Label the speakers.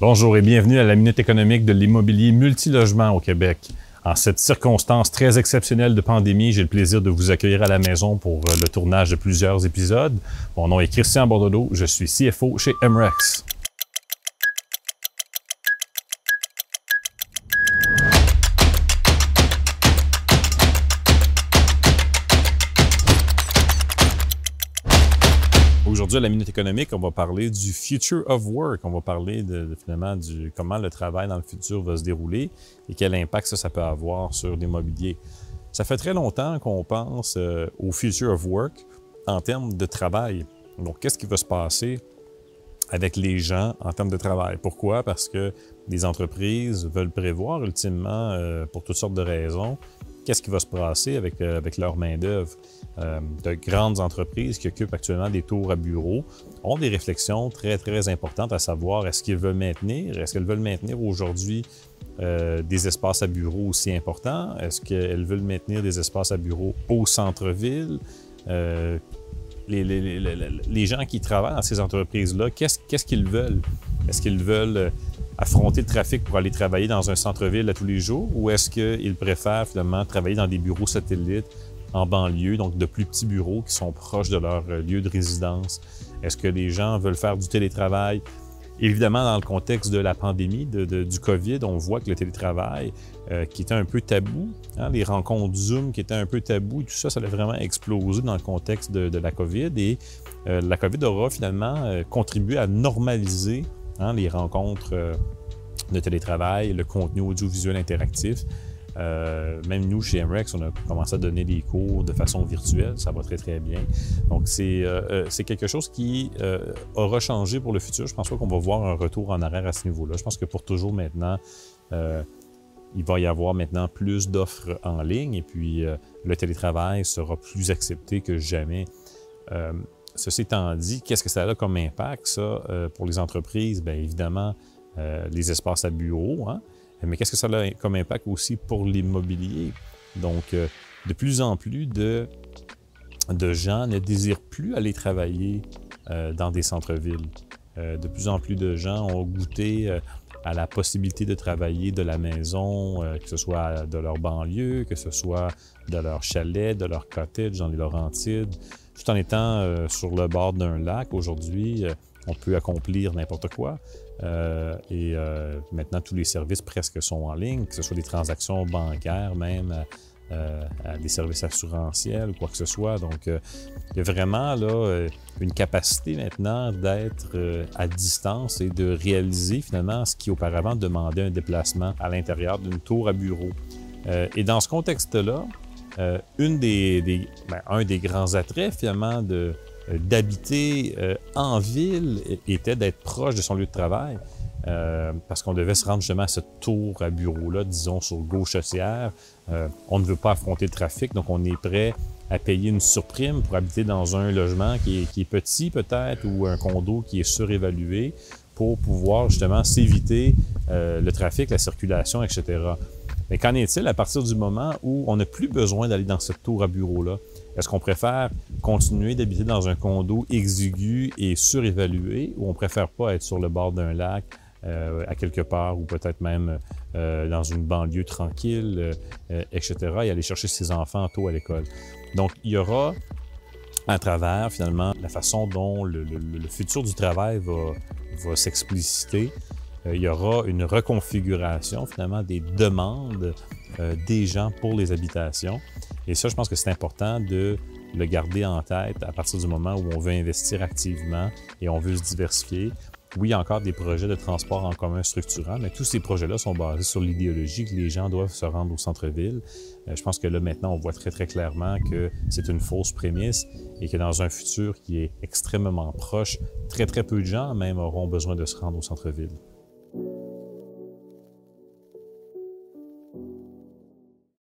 Speaker 1: Bonjour et bienvenue à la Minute économique de l'immobilier multilogement au Québec. En cette circonstance très exceptionnelle de pandémie, j'ai le plaisir de vous accueillir à la maison pour euh, le tournage de plusieurs épisodes. Mon nom est Christian Bordelot, je suis CFO chez MREX. Aujourd'hui, à la Minute économique, on va parler du future of work. On va parler de, finalement du comment le travail dans le futur va se dérouler et quel impact ça, ça peut avoir sur l'immobilier. Ça fait très longtemps qu'on pense euh, au future of work en termes de travail. Donc, qu'est-ce qui va se passer avec les gens en termes de travail? Pourquoi? Parce que les entreprises veulent prévoir ultimement, euh, pour toutes sortes de raisons, qu'est-ce qui va se passer avec, euh, avec leur main-d'œuvre. Euh, de grandes entreprises qui occupent actuellement des tours à bureaux ont des réflexions très, très importantes à savoir est-ce qu'ils veulent maintenir, est-ce qu'elles veulent maintenir aujourd'hui euh, des espaces à bureaux aussi importants? Est-ce qu'elles veulent maintenir des espaces à bureaux au centre-ville? les, les, les, gens qui travaillent dans ces entreprises-là, qu'est-ce qu'ils veulent? Est-ce qu'ils veulent affronter le trafic pour aller travailler dans un centre-ville à tous les jours ou est-ce qu'ils préfèrent finalement travailler dans des bureaux satellites en banlieue, donc de plus petits bureaux qui sont proches de leur euh, lieu de résidence? Est-ce que les gens veulent faire du télétravail? Évidemment, dans le contexte de la pandémie, de, du COVID, on voit que le télétravail, euh, qui était un peu tabou, hein, les rencontres Zoom qui étaient un peu tabou, tout ça, ça a vraiment explosé dans le contexte de, la COVID. Et euh, la COVID aura finalement contribué à normaliser Hein, les rencontres euh, de télétravail, le contenu audiovisuel interactif. Euh, même nous, chez MREX, on a commencé à donner des cours de façon virtuelle. Ça va très, très bien. Donc, c'est euh, quelque chose qui aura changé pour le futur. Je pense pas qu'on va voir un retour en arrière à ce niveau-là. Je pense que pour toujours maintenant, il va y avoir maintenant plus d'offres en ligne et puis le télétravail sera plus accepté que jamais. Ceci étant dit, qu'est-ce que ça a comme impact, ça, euh, pour les entreprises? Bien évidemment, euh, les espaces à bureau, hein? mais qu'est-ce que ça a comme impact aussi pour l'immobilier? Donc, euh, de plus en plus de, de gens ne désirent plus aller travailler dans des centres-villes. de plus en plus de gens ont goûté à la possibilité de travailler de la maison, que ce soit de leur banlieue, que ce soit de leur chalet, de leur cottage dans les Laurentides tout en étant euh, sur le bord d'un lac. Aujourd'hui, euh, on peut accomplir n'importe quoi. Euh, et maintenant, tous les services presque sont en ligne, que ce soit des transactions bancaires, même des services assurantiels ou quoi que ce soit. Donc, il y a vraiment là, une capacité maintenant d'être à distance et de réaliser finalement ce qui auparavant demandait un déplacement à l'intérieur d'une tour à bureau. et dans ce contexte-là, euh, une des, ben, un des grands attraits finalement de, euh, d'habiter euh, en ville était d'être proche de son lieu de travail. Parce qu'on devait se rendre justement à cette tour à bureau-là, disons, sur gauche chaussière. on ne veut pas affronter le trafic, donc on est prêt à payer une surprime pour habiter dans un logement qui est, petit peut-être ou un condo qui est surévalué pour pouvoir justement s'éviter le trafic, la circulation, etc. Mais qu'en est-il à partir du moment où on n'a plus besoin d'aller dans cette tour à bureau-là? Est-ce qu'on préfère continuer d'habiter dans un condo exigu et surévalué ou on préfère pas être sur le bord d'un lac euh, à quelque part ou peut-être même euh, dans une banlieue tranquille, euh, etc., et aller chercher ses enfants tôt à l'école? Donc, il y aura à travers finalement la façon dont le, futur du travail va, va s'expliciter euh, il y aura une reconfiguration finalement des demandes euh, des gens pour les habitations. Et ça, je pense que c'est important de le garder en tête à partir du moment où on veut investir activement et on veut se diversifier. Oui, encore des projets de transport en commun structurants, mais tous ces projets-là sont basés sur l'idéologie que les gens doivent se rendre au centre-ville. Euh, je pense que là, maintenant, on voit très, très clairement que c'est une fausse prémisse et que dans un futur qui est extrêmement proche, très, très peu de gens même auront besoin de se rendre au centre-ville.